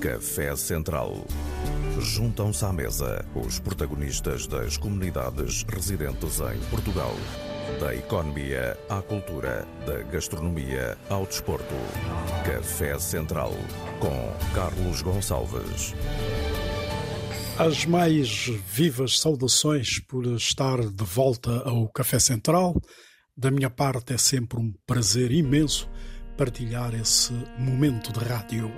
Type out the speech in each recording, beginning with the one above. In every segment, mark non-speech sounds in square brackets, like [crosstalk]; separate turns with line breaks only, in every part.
Café Central. Juntam-se à mesa os protagonistas das comunidades residentes em Portugal. Da economia à cultura, da gastronomia ao desporto. Café Central com Carlos Gonçalves.
As mais vivas saudações por estar de volta ao Café Central. Da minha parte é sempre um prazer imenso partilhar esse momento de rádio.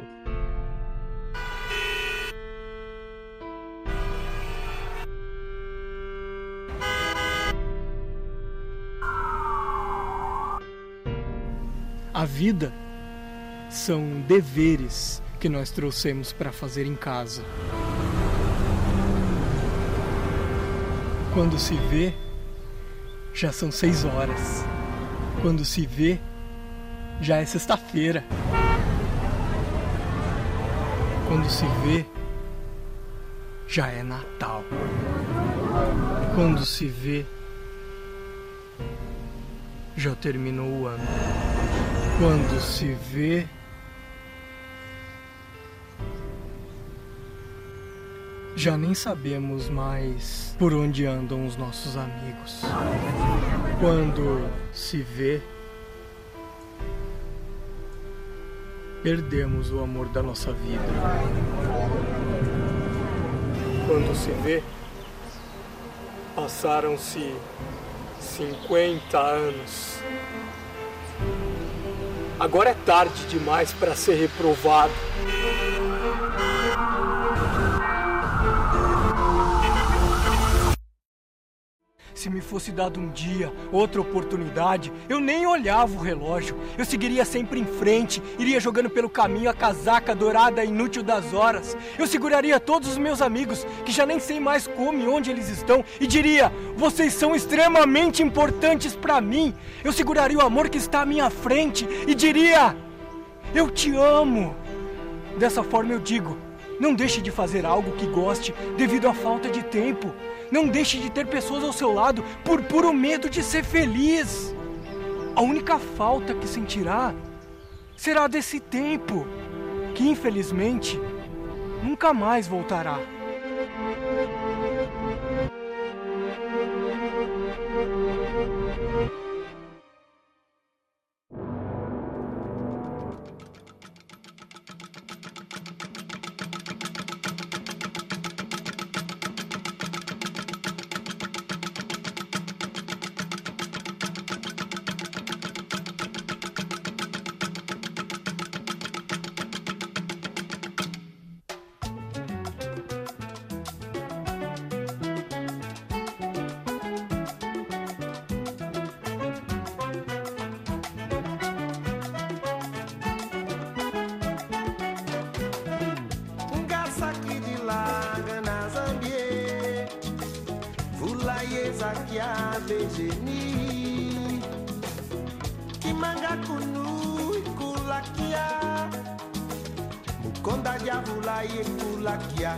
A vida são deveres que nós trouxemos para fazer em casa. Quando se vê, já são seis horas. Quando se vê, já é sexta-feira. Quando se vê, já é Natal. Quando se vê, já terminou o ano. Quando se vê, já nem sabemos mais por onde andam os nossos amigos. Quando se vê, perdemos o amor da nossa vida. Quando se vê, passaram-se 50 anos. Agora é tarde demais para ser reprovado. Se me fosse dado um dia, outra oportunidade, eu nem olhava o relógio. Eu seguiria sempre em frente, iria jogando pelo caminho a casaca dourada inútil das horas. Eu seguraria todos os meus amigos, que já nem sei mais como e onde eles estão, e diria: Vocês são extremamente importantes para mim. Eu seguraria o amor que está à minha frente e diria: Eu te amo. Dessa forma eu digo: Não deixe de fazer algo que goste devido à falta de tempo. Não deixe de ter pessoas ao seu lado por puro medo de ser feliz. A única falta que sentirá será desse tempo, que infelizmente nunca mais voltará.
kia bejeni kimanga kunu ikulakia. Mukonda javula yekulakia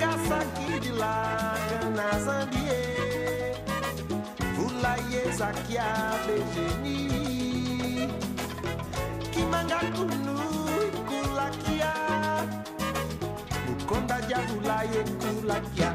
gasakidila gana zambie. Vula yezakia bejeni kimanga kunu ikulakia. Mukonda javula kia.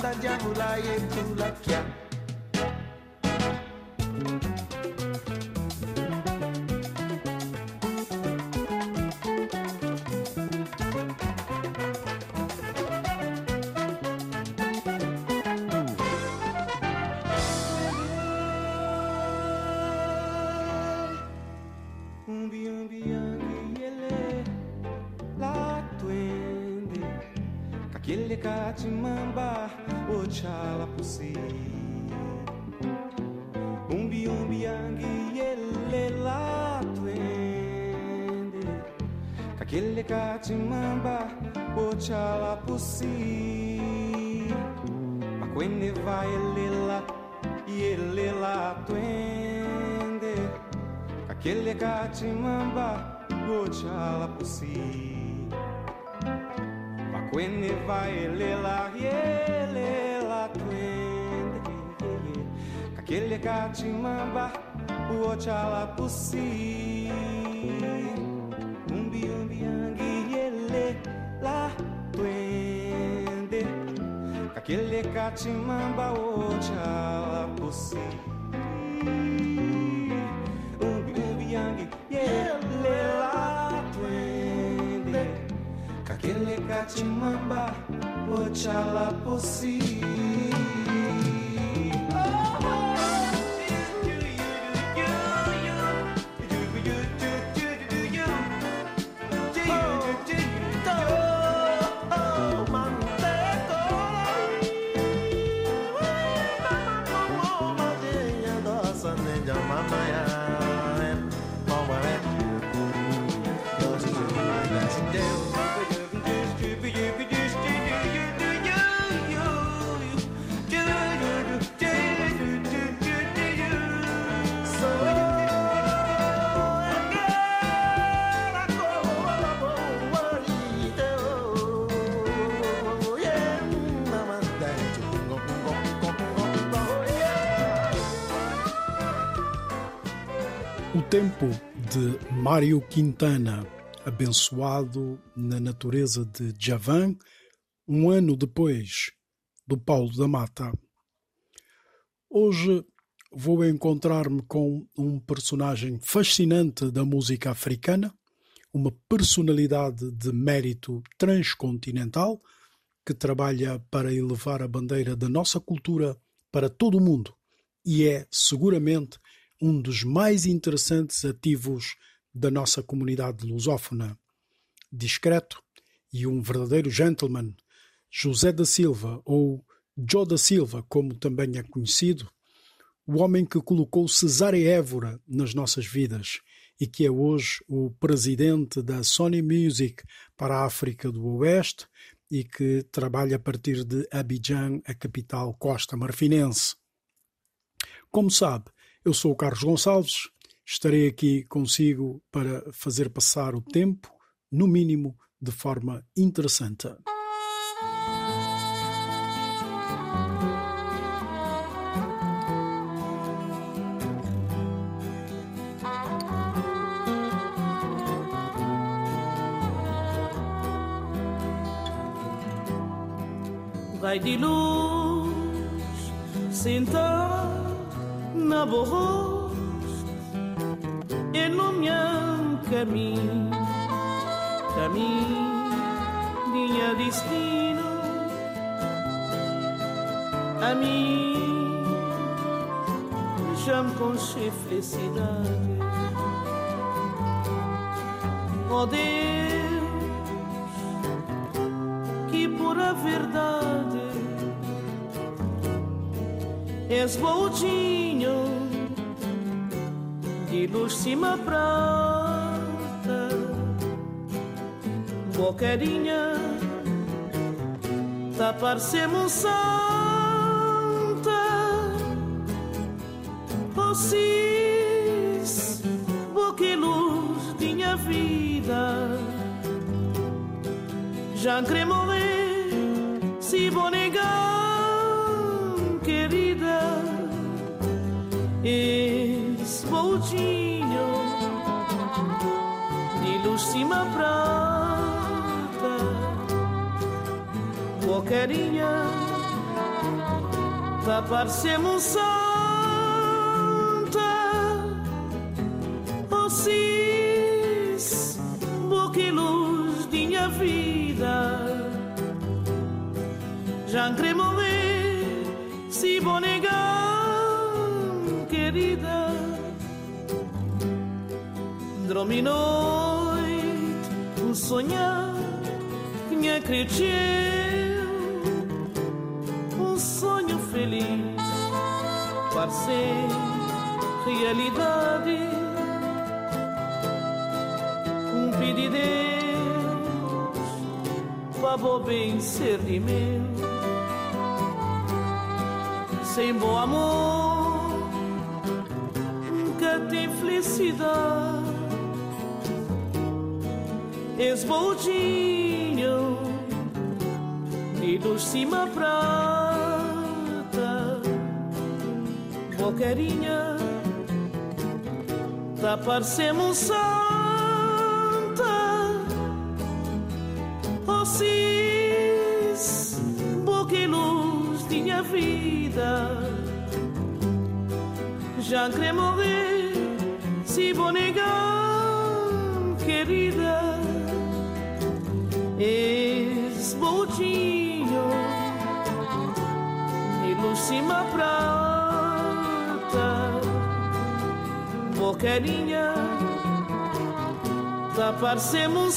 banda diangula e pulaquia.
Ele catimamba Ochala pusi Umbi umbi angi yele la twende. Kakele katimamba Ochala pusi Makwene vai ele la Yele la twende. Kakele katimamba Ochala pusi Quene vai lela lela twende Kakele katimamba uochala pusi Umbi umbi angi ele la twende. Kakele katimamba uochala pusi Umbi umbi angi ele la twende. Kakele katimamba ochala pusi
tempo de Mário Quintana, abençoado na natureza de Javan, um ano depois do Paulo da Mata. Hoje vou encontrar-me com um personagem fascinante da música africana, uma personalidade de mérito transcontinental que trabalha para elevar a bandeira da nossa cultura para todo o mundo e é seguramente um dos mais interessantes ativos da nossa comunidade lusófona. Discreto e um verdadeiro gentleman, José da Silva, ou Joe da Silva, como também é conhecido, o homem que colocou Cesária Évora nas nossas vidas e que é hoje o presidente da Sony Music para a África do Oeste e que trabalha a partir de Abidjan, a capital costa marfinense. Como sabe, eu sou o Carlos Gonçalves, estarei aqui consigo para fazer passar o tempo, no mínimo, de forma interessante.
Vai de luz, sentar na voz e no meu caminho, caminho, minha destino, a mim já me conche felicidade. Oh Deus, que por a verdade és boldinho de cima prata, bocarinha, tá parecendo santa, vocês, boca luz minha vida, já querer morrer, se vou negar esse boldinho de luz cima prata, bocarinha, tá parecendo santa, vocês, boca luz de minha vida, já querer Dormi noite, um sonhar, minha cresceu, feliz, parecer realidade. Um pedido Deus para bem ser de meu, sem bom amor, nunca tem felicidade. Esboldinho e dos cima prata, boquerinha, tá parecendo santa, oh cis, boca e luz minha vida, já quer morrer, se vou negar, querida esboldinho e lucima prata, boquerinha, tá parecendo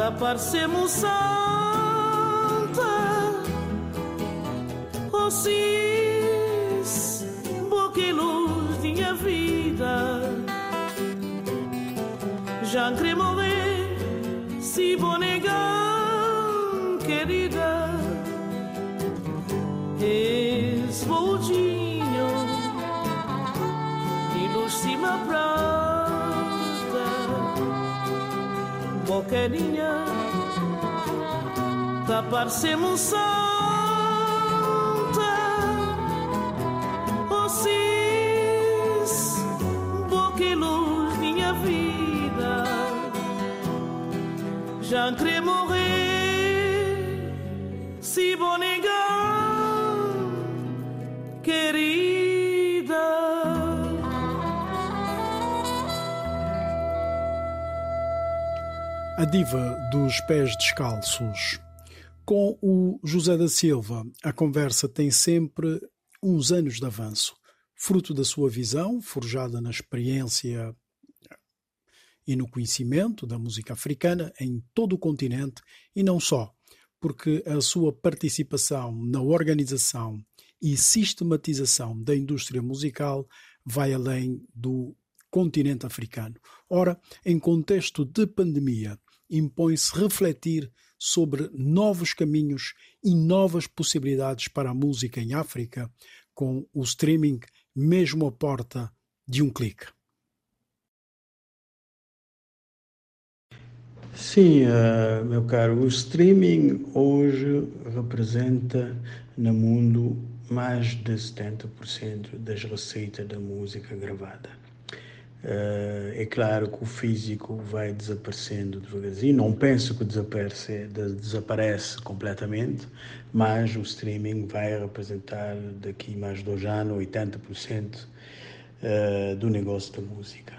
da parecemos santa, oh cis, boca e luz minha vida, já quer morrer, se boquerinha, tá parecendo santa, oh cis, boca e luz minha vida, já quer
diva dos pés descalços. Com o José da Silva, a conversa tem sempre uns anos de avanço, fruto da sua visão, forjada na experiência e no conhecimento da música africana em todo o continente e não só, porque a sua participação na organização e sistematização da indústria musical vai além do continente africano. Ora, em contexto de pandemia, impõe-se refletir sobre novos caminhos e novas possibilidades para a música em África, com o streaming mesmo à porta de um clique.
Sim, uh, meu caro, o streaming hoje representa no mundo mais de 70% das receitas da música gravada. Uh, é claro que o físico vai desaparecendo devagarzinho, não penso que desaparece, desaparece completamente, mas o streaming vai representar daqui mais dois anos 80% uh, do negócio da música.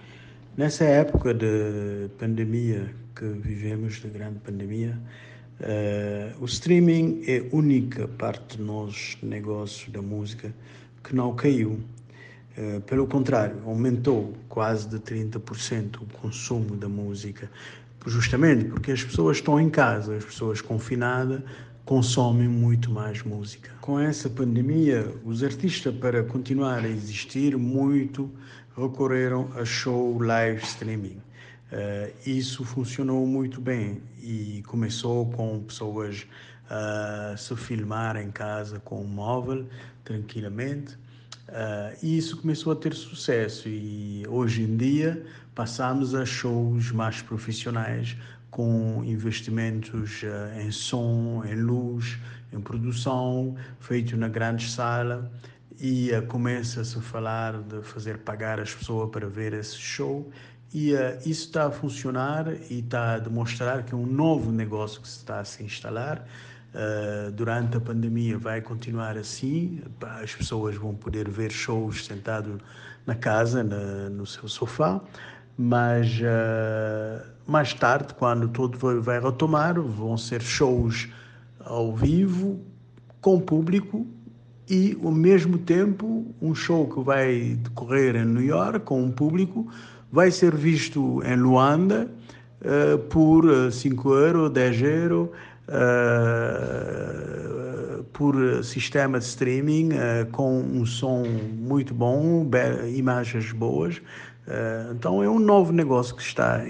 Nessa época de pandemia que vivemos, de grande pandemia, Uh, o streaming é a única parte do nosso negócio da música que não caiu. Uh, pelo contrário, aumentou quase de 30% o consumo da música, justamente porque as pessoas estão em casa, as pessoas confinadas consomem muito mais música. Com essa pandemia, os artistas, para continuar a existir, muito recorreram a show live streaming. Uh, isso funcionou muito bem e começou com pessoas uh, se filmar em casa com um móvel tranquilamente. Uh, e isso começou a ter sucesso. E hoje em dia passamos a shows mais profissionais com investimentos uh, em som, em luz, em produção, feito na grande sala. E uh, começa-se a falar de fazer pagar as pessoas para ver esse show. E isso está a funcionar e está a demonstrar que é um novo negócio que se está a se instalar. Uh, durante a pandemia vai continuar assim, as pessoas vão poder ver shows sentado na casa, na, no seu sofá, mas uh, mais tarde, quando tudo vai retomar, vão ser shows ao vivo, com público e, ao mesmo tempo, um show que vai decorrer em New York com um público vai ser visto em Luanda uh, por 5 eh, euros, 10 euros, uh, por sistema de streaming, uh, com um som muito bom, imagens boas. então é um novo negócio que está a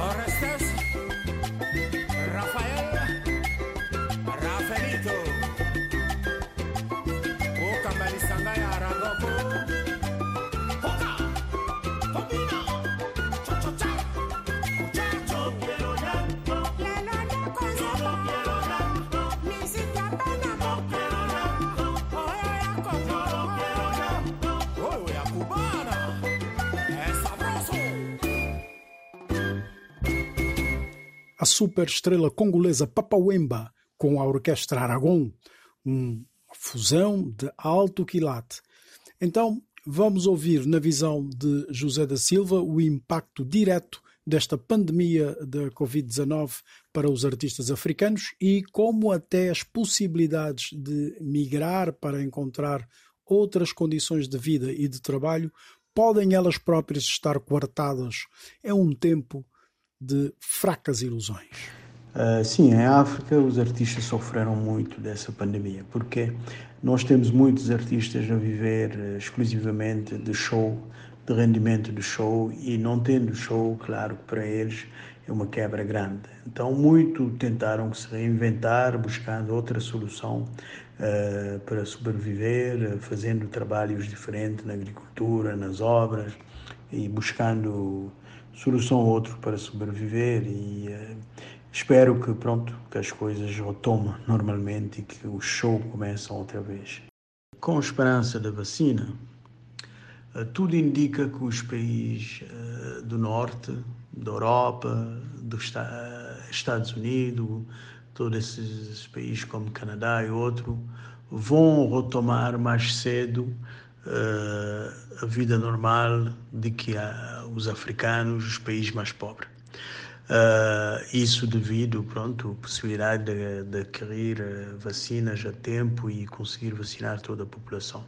instalar.
A super estrela congolesa Papawemba com a Orquestra Aragon, uma fusão de alto quilate. Então, vamos ouvir na visão de José da Silva o impacto direto desta pandemia da Covid-19 para os artistas africanos e como até as possibilidades de migrar para encontrar outras condições de vida e de trabalho podem elas próprias estar coartadas. É um tempo de fracas ilusões.
Uh, sim, em África os artistas sofreram muito dessa pandemia, porque nós temos muitos artistas a viver uh, exclusivamente de show, de rendimento de show, e não tendo show, claro que para eles é uma quebra grande. Então, muito tentaram se reinventar, buscando outra solução uh, para sobreviver, fazendo trabalhos diferentes na agricultura, nas obras e buscando solução ou outro para sobreviver e uh, espero que pronto que as coisas retomem normalmente e que o show comece outra vez. Com esperança da vacina, uh, tudo indica que os países uh, do norte, da Europa, dos Estados Unidos, todos esses países como Canadá e outro, vão retomar mais cedo uh, a vida normal de que os africanos, os países mais pobres. Uh, isso devido, pronto, à possibilidade de, de adquirir eh, vacinas a tempo e conseguir vacinar toda a população.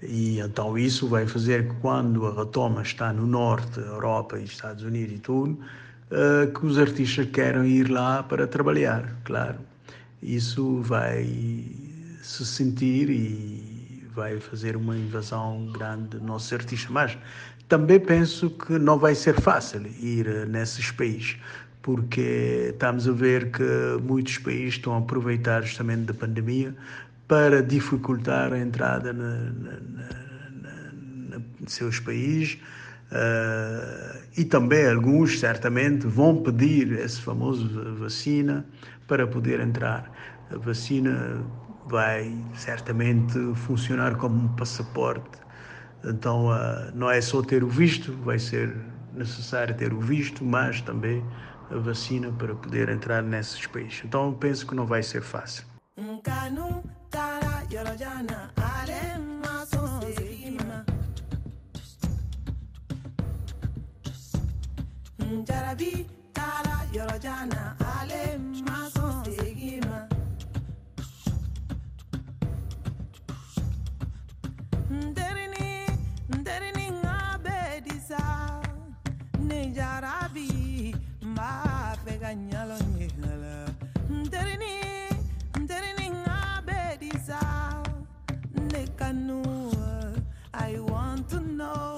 E então isso vai fazer que quando a retoma está no norte, Europa e Estados Unidos e tudo, uh, que os artistas queiram ir lá para trabalhar, claro. Isso vai se sentir e vai fazer uma invasão grande dos nossos artistas. Mas também penso que não vai ser fácil ir eh, nesses países, porque estamos a ver que muitos países estão a aproveitar justamente da pandemia para dificultar a entrada na, na, na, na seus países. Uh, e também alguns certamente vão pedir esse famoso vacina para poder entrar. A vacina vai certamente funcionar como um passaporte então, uh, não é só ter o visto, vai ser necessário ter o visto, mas também a vacina para poder entrar nesses países. Então, penso que não vai ser fácil. Jarabi, yorojana,
nyalo nyihala nterini nterini ngabediza nekanua i want to know.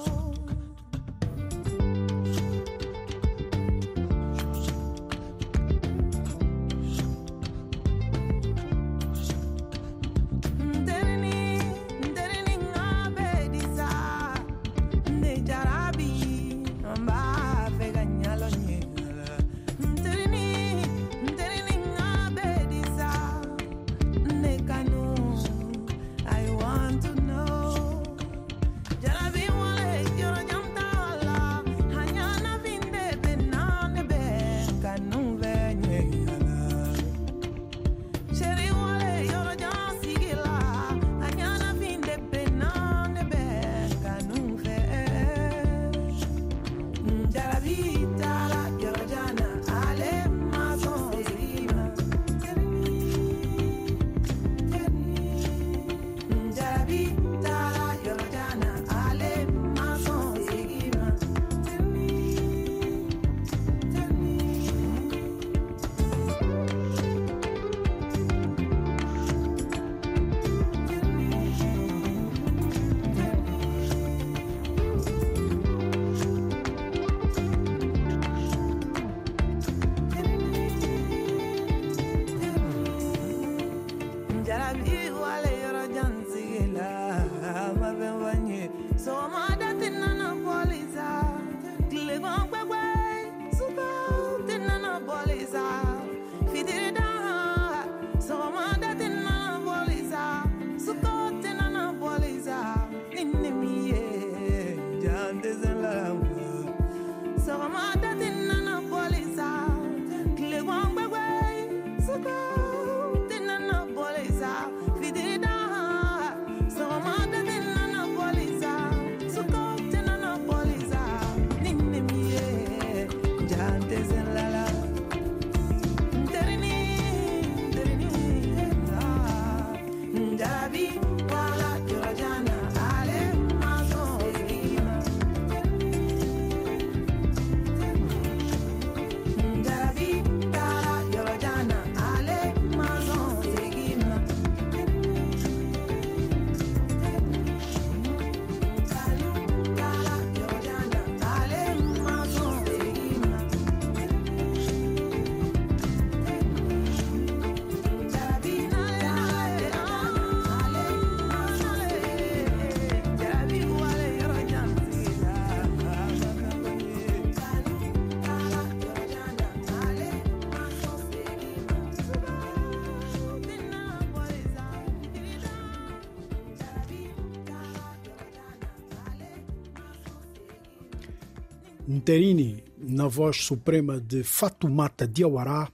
Nterini, na voz suprema de Fatumata Diawara,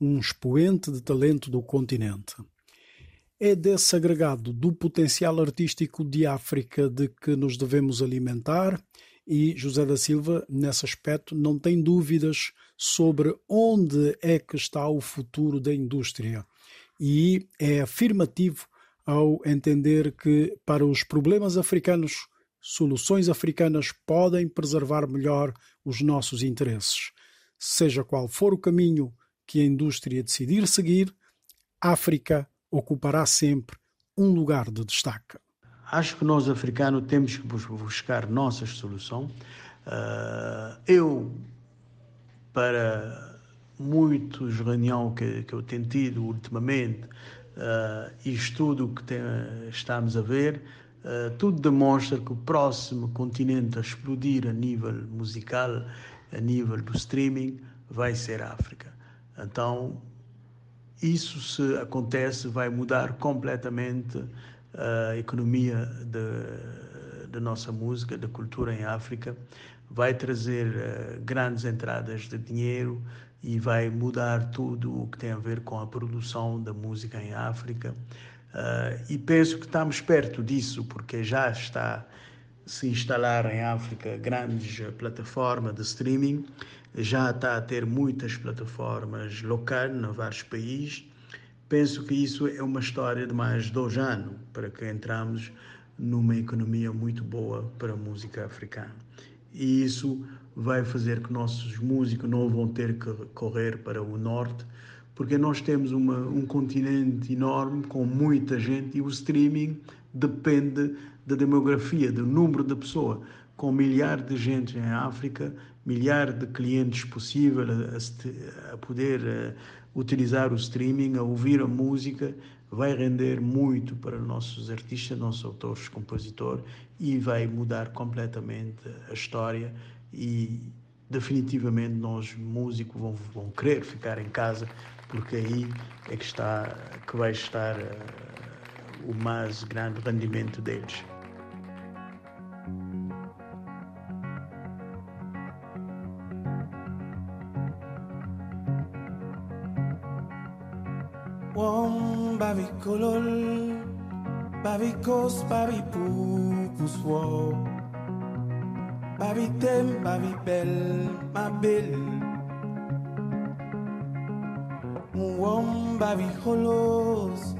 um expoente de talento do continente. É desse agregado do potencial artístico de África de que nos devemos alimentar e José da Silva, nesse aspecto, não tem dúvidas sobre onde é que está o futuro da indústria e é afirmativo ao entender que para os problemas africanos soluções africanas podem preservar melhor os nossos interesses. Seja qual for o caminho que a indústria decidir seguir, África ocupará sempre um lugar de destaque.
Acho que nós, africanos, temos que buscar nossas soluções. Uh, eu, para muitos reuniões que, que eu tenho tido ultimamente uh, e estudo que tem, estamos a ver, uh, tudo demonstra que o próximo continente a explodir a nível musical, a nível do streaming, vai ser a África. Então, isso se acontece, vai mudar completamente a economia da nossa música, da cultura em África, vai trazer uh, grandes entradas de dinheiro e vai mudar tudo o que tem a ver com a produção da música em África. Uh, e penso que estamos perto disso, porque já está se instalar em África grandes plataformas de streaming, já está a ter muitas plataformas locais em vários países. Penso que isso é uma história de mais dois anos para que entramos numa economia muito boa para a música africana. E isso vai fazer que nossos músicos não vão ter que correr para o norte, porque nós temos uma, um continente enorme com muita gente e o streaming depende da demografia, do número de pessoas. Com milhares de gente em África, milhares de clientes possíveis a, a poder a, utilizar o streaming, a ouvir a música, vai render muito para nossos artistas, nossos autores, compositores e vai mudar completamente a história e definitivamente nós músicos vão, vão querer ficar em casa porque aí é que está que vai estar uh, o mais grande rendimento deles.
Wom babi kolol Babi kos babi pupus wo Babi tem babi bel ma bel babi holos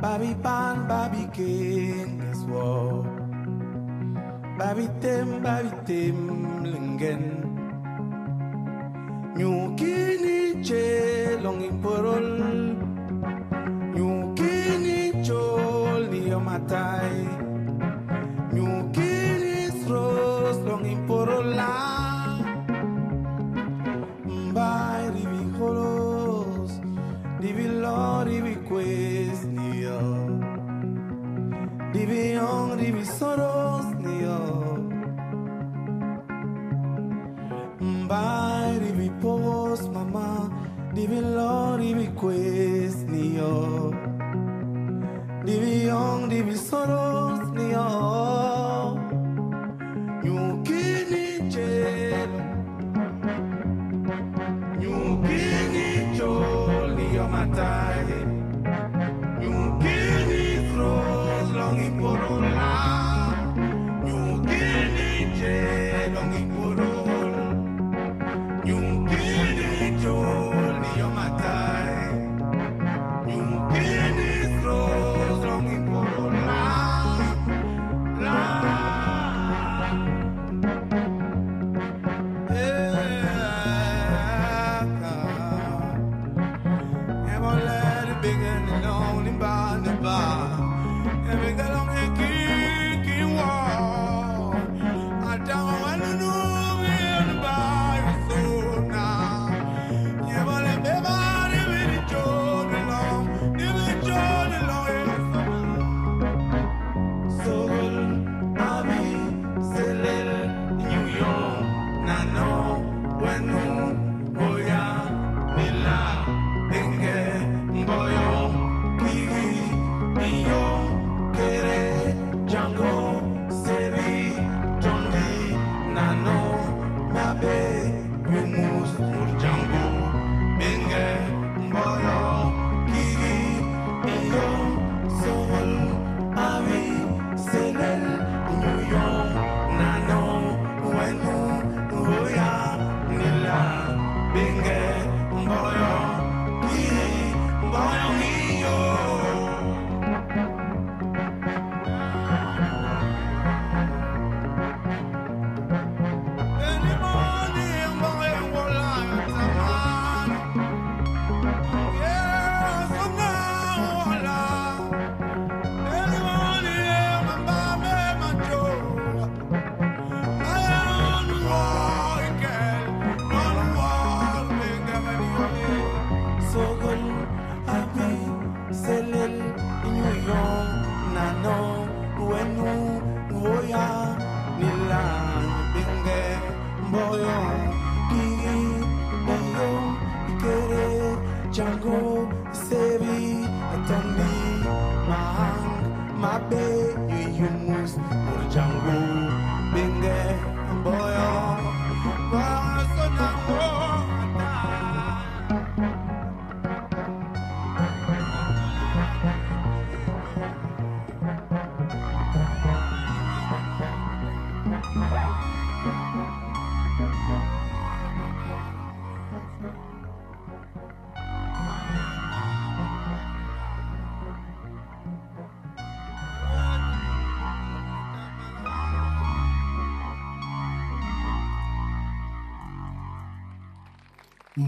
Babi pan babi kenges wo. Babi tem babi tem lingen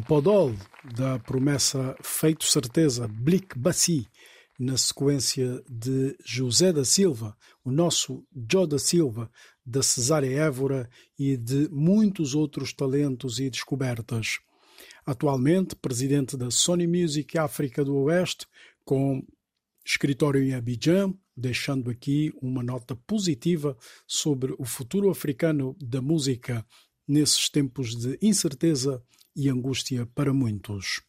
podol da promessa Feito Certeza, Blick Bassi, na sequência de José da Silva, o nosso Joe da Silva, da Cesária Évora e de muitos outros talentos e descobertas. Atualmente, presidente da Sony Music África do Oeste, com escritório em Abidjan, deixando aqui uma nota positiva sobre o futuro africano da música nesses tempos de incerteza e angústia para muitos.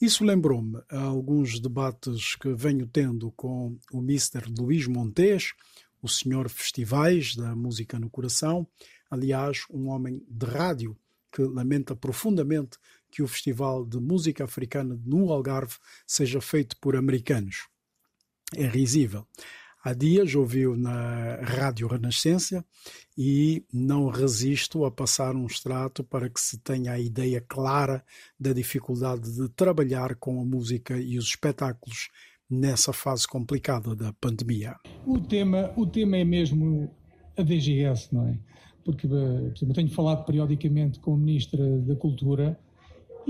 Isso lembrou-me a alguns debates que venho tendo com o Mr. Luís Montes, o senhor festivais da música no coração, aliás, um homem de rádio que lamenta profundamente que o Festival de Música Africana no Algarve seja feito por americanos. É risível. Há dias ouviu na Rádio Renascença e não resisto a passar um extrato para que se tenha a ideia clara da dificuldade de trabalhar com a música e os espetáculos nessa fase complicada da pandemia.
O tema, o tema é mesmo a DGS, não é? Porque, por exemplo, eu tenho falado periodicamente com a Ministra da Cultura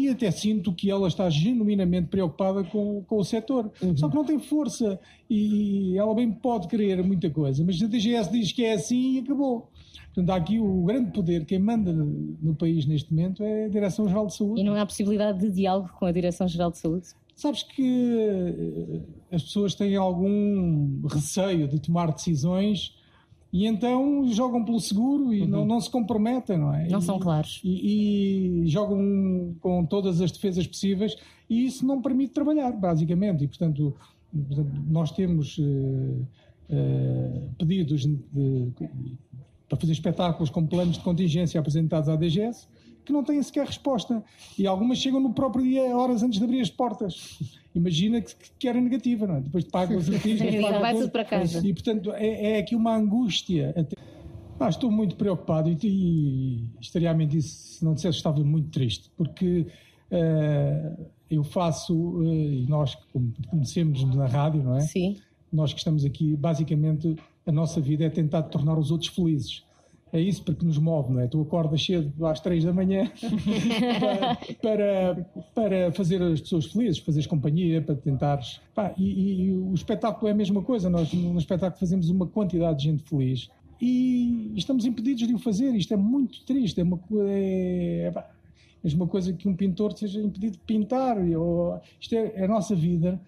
e até sinto que ela está genuinamente preocupada com, com o setor. Uhum. Só que não tem força e ela bem pode querer muita coisa, mas a DGS diz que é assim e acabou. Portanto, há aqui o grande poder, quem manda no país neste momento é a Direção-Geral de Saúde.
E não há possibilidade de diálogo com a Direção-Geral de Saúde?
Sabes que as pessoas têm algum receio de tomar decisões e então jogam pelo seguro e uhum. não, não se comprometem, não é?
Não
e,
são claros.
E, e, jogam com todas as defesas possíveis e isso não permite trabalhar, basicamente. E, portanto, nós temos uh, uh, pedidos de, de, para fazer espetáculos com planos de contingência apresentados à DGS que não têm sequer resposta. E algumas chegam no próprio dia, horas antes de abrir as portas imagina que, que era negativa, não é? Depois de [laughs] pagar os artistas,
vai tudo para casa.
E portanto é, é aqui uma angústia. Até... Ah, estou muito preocupado e, e estaria a mentir se não dissesse que estava muito triste, porque uh, eu faço, uh, e nós que conhecemos na rádio, não é?
Sim.
Nós que estamos aqui, basicamente a nossa vida é tentar tornar os outros felizes é isso porque nos move, não é? Tu acordas cedo às três da manhã [laughs] para, para, para, fazer as pessoas felizes, fazeres companhia, para tentares. Pá, e, e, o espetáculo é a mesma coisa, nós no espetáculo fazemos uma quantidade de gente feliz e estamos impedidos de o fazer. Isto é muito triste, é uma é, é, mesma coisa que um pintor seja impedido de pintar. Ou, isto é, é a nossa vida.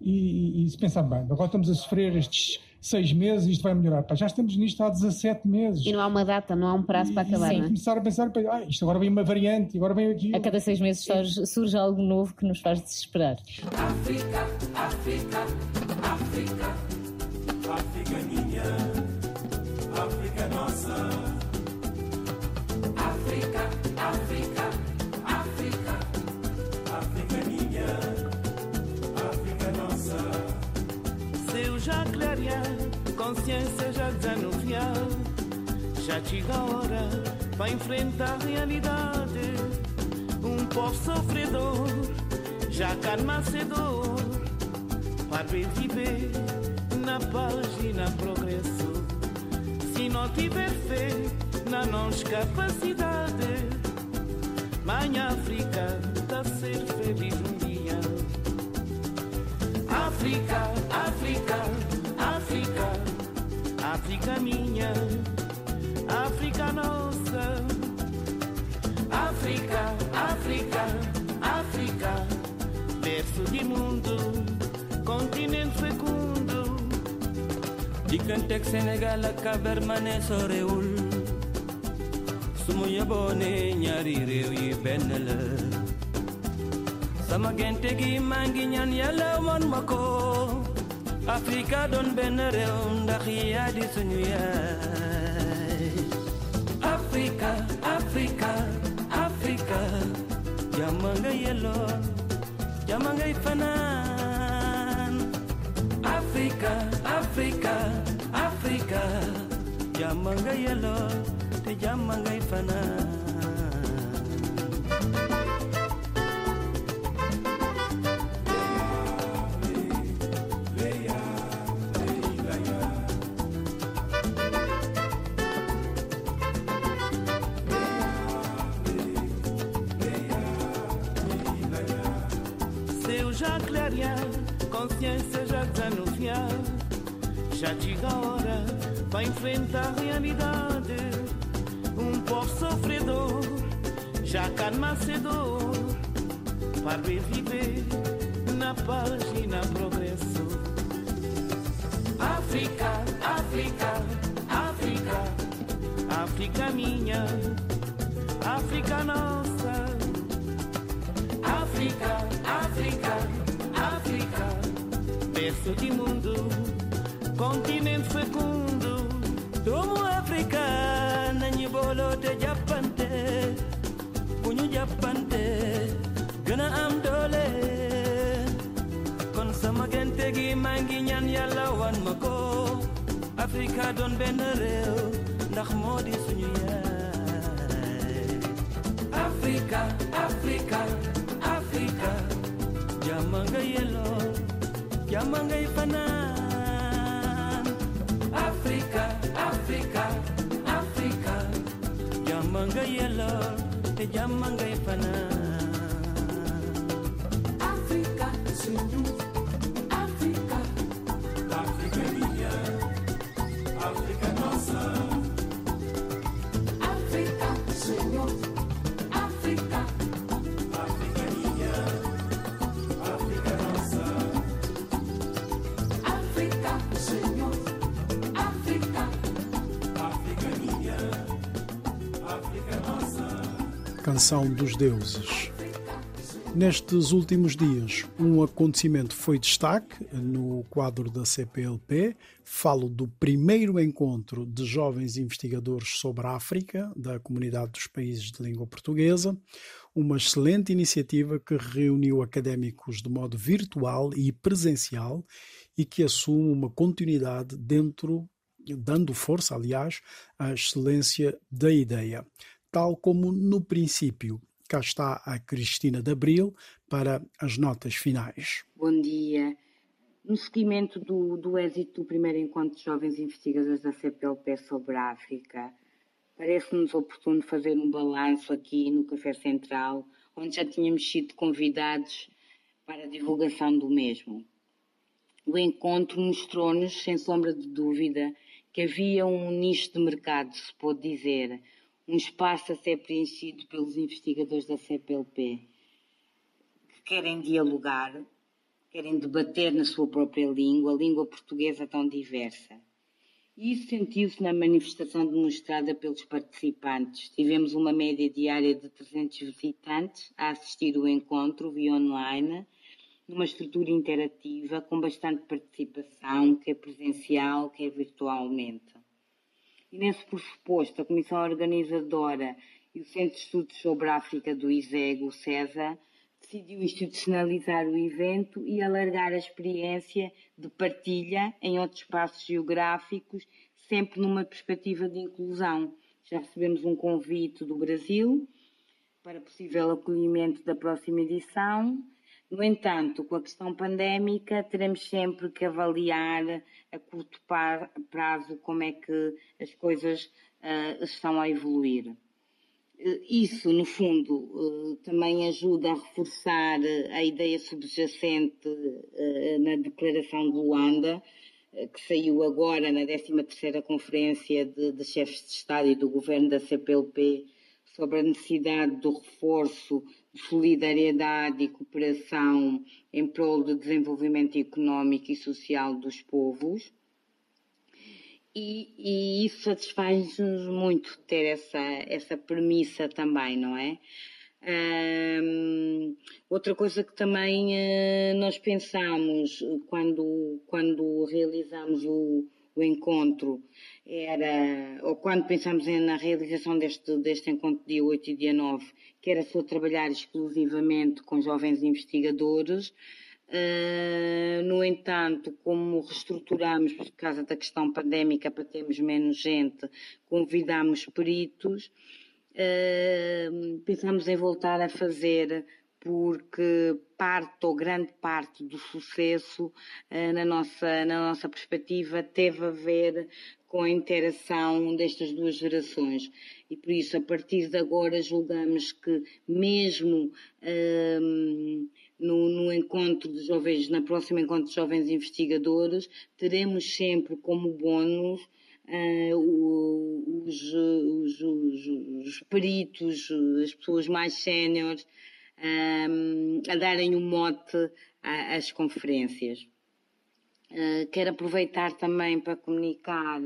E, e, e se pensar bem, agora estamos a sofrer estes seis meses isto vai melhorar. Pá, já estamos nisto há 17 meses.
E não há uma data, não há um prazo
e,
para acabar. Sim,
é? começar a pensar, ah, isto agora vem uma variante, agora vem aqui.
A cada seis meses surge, surge algo novo que nos faz desesperar.
África, África, África, África minha, África nossa. África, África, África,
já clarear, consciência já desanuviar. Já chega a hora para enfrentar a realidade. Um povo sofredor, já calma. Para viver na paz e na progresso. Se não tiver fé na nossa capacidade, Mãe África, tá ser feliz um dia. África, África, África, África minha, África nossa. África, África, África, berço de mundo, continente fecundo.
Di Cantex Senegal Cabermané Soreul
sumu yeboone ñaari réew yi benn la sama gente gi maa ngi ñaan yàlla Afrika doon benn réew ndax yaa di suñu Afrika Afrika Afrika. Jàmm nga yelloo jàmm ngay fanaan. Afrika Afrika Afrika. Jàmm nga yelloo te jàmm ngay fanaan consciência já desanunciar. Já chega a hora para enfrentar a realidade. Um povo sofredor, já calma cedo. Para reviver na paz e na progresso. África, África, África, África minha, África nossa. África, África, berço de mundo, continente fecundo. Tomo África, nanyi bolo te japante, punyu japante, gana am dole. Kon sama gente gi mangi ñaan yàlla wan ma ko. Afrika doon benn réew, ndax moo di suñu fanan africa africa africa. Jàmm nga yelloor te jàmm ngay fanan
africa. Suñu africa africa africa
Canção dos Deuses. Nestes últimos dias, um acontecimento foi destaque no quadro da CPLP. Falo do primeiro encontro de jovens investigadores sobre a África, da Comunidade dos Países de Língua Portuguesa. Uma excelente iniciativa que reuniu académicos de modo virtual e presencial e que assume uma continuidade dentro, dando força, aliás, à excelência da ideia. Tal como no princípio Cá está a Cristina de Abril para as notas finais.
Bom dia. No seguimento do, do êxito do primeiro encontro de jovens investigadores da CPLP sobre a África, parece-nos oportuno fazer um balanço aqui no Café Central, onde já tínhamos sido convidados para a divulgação do mesmo. O encontro mostrou-nos, sem sombra de dúvida, que havia um nicho de mercado, se pode dizer, um espaço a ser preenchido pelos investigadores da CPLP que querem dialogar, querem debater na sua própria língua, a língua portuguesa tão diversa. E isso sentiu-se na manifestação demonstrada pelos participantes. Tivemos uma média diária de 300 visitantes a assistir o encontro via online, numa estrutura interativa, com bastante participação, quer presencial, quer virtualmente. E nesse pressuposto, a Comissão Organizadora e o Centro de Estudos sobre a África do ISEG, o CESA, decidiu institucionalizar o evento e alargar a experiência de partilha em outros espaços geográficos, sempre numa perspectiva de inclusão. Já recebemos um convite do Brasil para possível acolhimento da próxima edição. No entanto, com a questão pandémica, teremos sempre que avaliar a curto prazo como é que as coisas uh, estão a evoluir. Isso, no fundo, uh, também ajuda a reforçar a ideia subjacente na Declaração de Luanda, que saiu agora na 13ª Conferência de, de Chefes de Estado e do Governo da CPLP sobre a necessidade do reforço solidariedade e cooperação em prol do desenvolvimento económico e social dos povos. E, e isso satisfaz-nos muito ter essa, essa premissa também, não é? Um, outra coisa que também uh, nós pensamos quando, quando realizamos o, o encontro era, ou quando pensamos na realização deste, deste encontro dia 8 e dia 9, que era só trabalhar exclusivamente com jovens investigadores, Uh, no entanto, como reestruturamos por causa da questão pandémica para termos menos gente, convidamos peritos, uh, pensamos em voltar a fazer porque parte ou grande parte do sucesso uh, na, nossa, na nossa perspectiva teve a ver com a interação destas duas gerações. E por isso, a partir de agora, julgamos que mesmo no, no, encontro de jovens, na próxima encontro de jovens investigadores, teremos sempre como bónus uh, os, os, os, os, peritos, as pessoas mais séniores, um, a darem um mote às conferências. Uh, quero aproveitar também para comunicar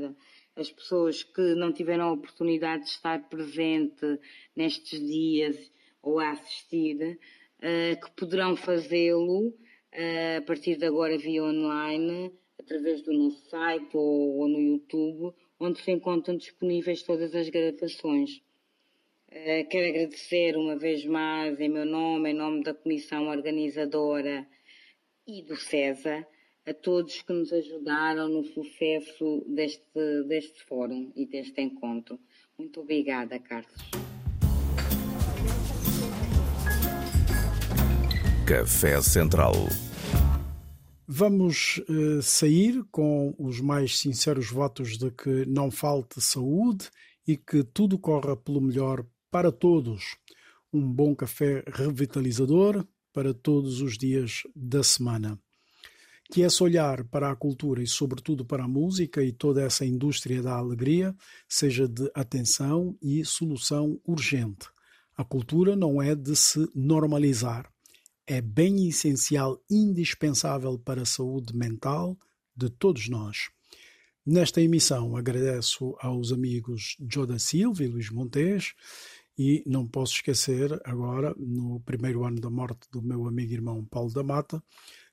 as pessoas que não tiveram a oportunidade de estar presente nestes dias ou a assistir, uh, que poderão fazê-lo uh, a partir de agora via online, através do nosso site ou no YouTube, onde se encontram disponíveis todas as gravações. Uh, quero agradecer uma vez mais, em meu nome, em nome da Comissão Organizadora e do CESA, a todos que nos ajudaram no sucesso deste, deste fórum e deste encontro. Muito obrigada, Carlos.
Café Central.
Vamos uh, sair com os mais sinceros votos de que não falte saúde e que tudo corra pelo melhor para todos. Um bom café revitalizador para todos os dias da semana. Que esse olhar para a cultura e, sobretudo, para a música e toda essa indústria da alegria seja de atenção e solução urgente. A cultura não é de se normalizar é bem essencial, indispensável para a saúde mental de todos nós. Nesta emissão agradeço aos amigos Joda Silva e Luís Montes e não posso esquecer agora, no primeiro ano da morte do meu amigo irmão Paulo da Mata,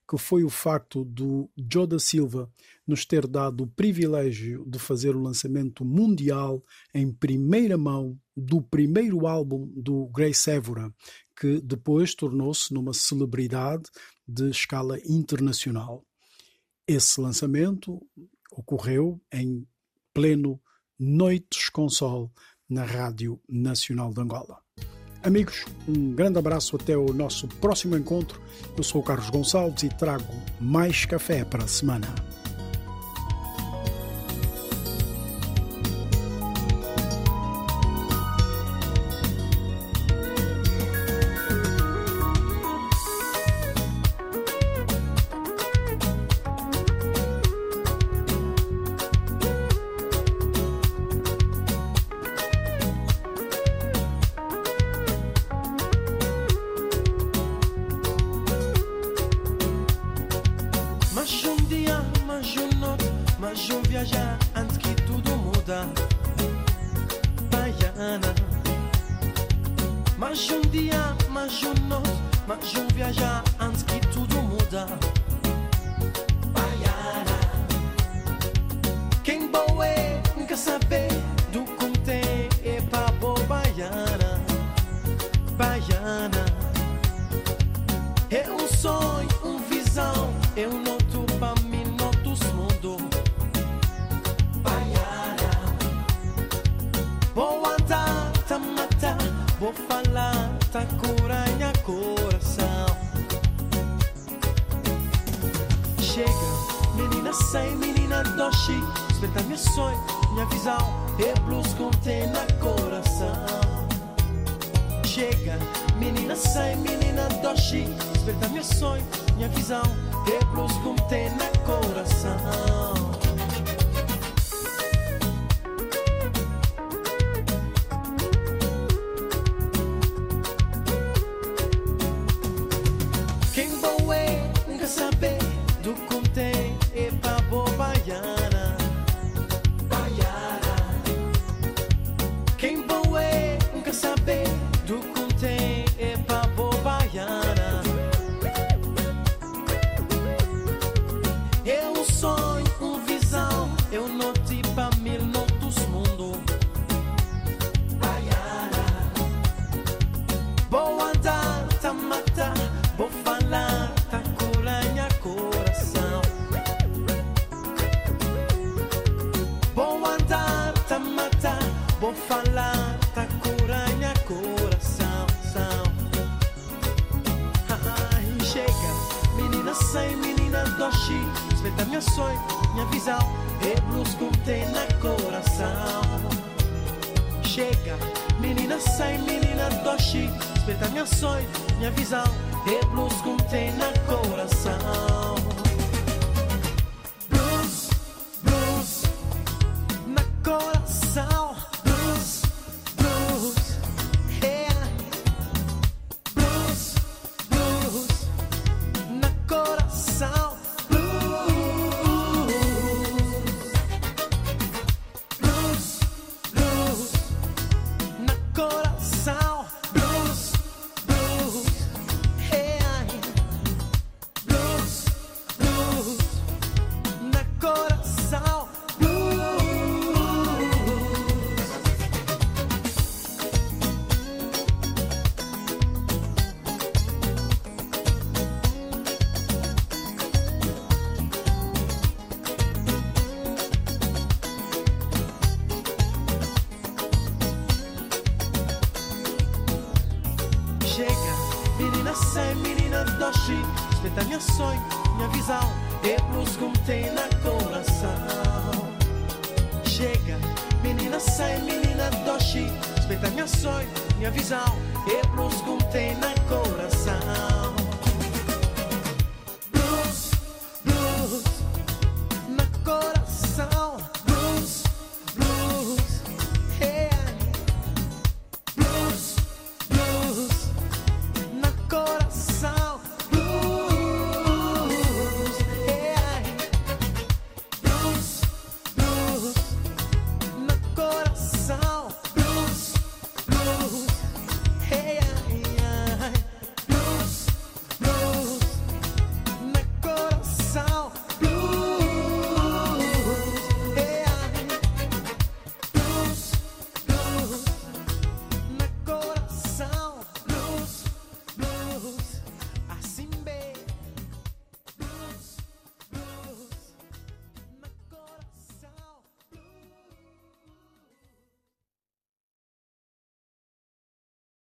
que foi o facto do Joda Silva nos ter dado o privilégio de fazer o lançamento mundial em primeira mão do primeiro álbum do Grace Évora, que depois tornou-se numa celebridade de escala internacional. Esse lançamento ocorreu em pleno Noites com Sol na Rádio Nacional de Angola. Amigos, um grande abraço até o nosso próximo encontro. Eu sou o Carlos Gonçalves e trago mais café para a semana.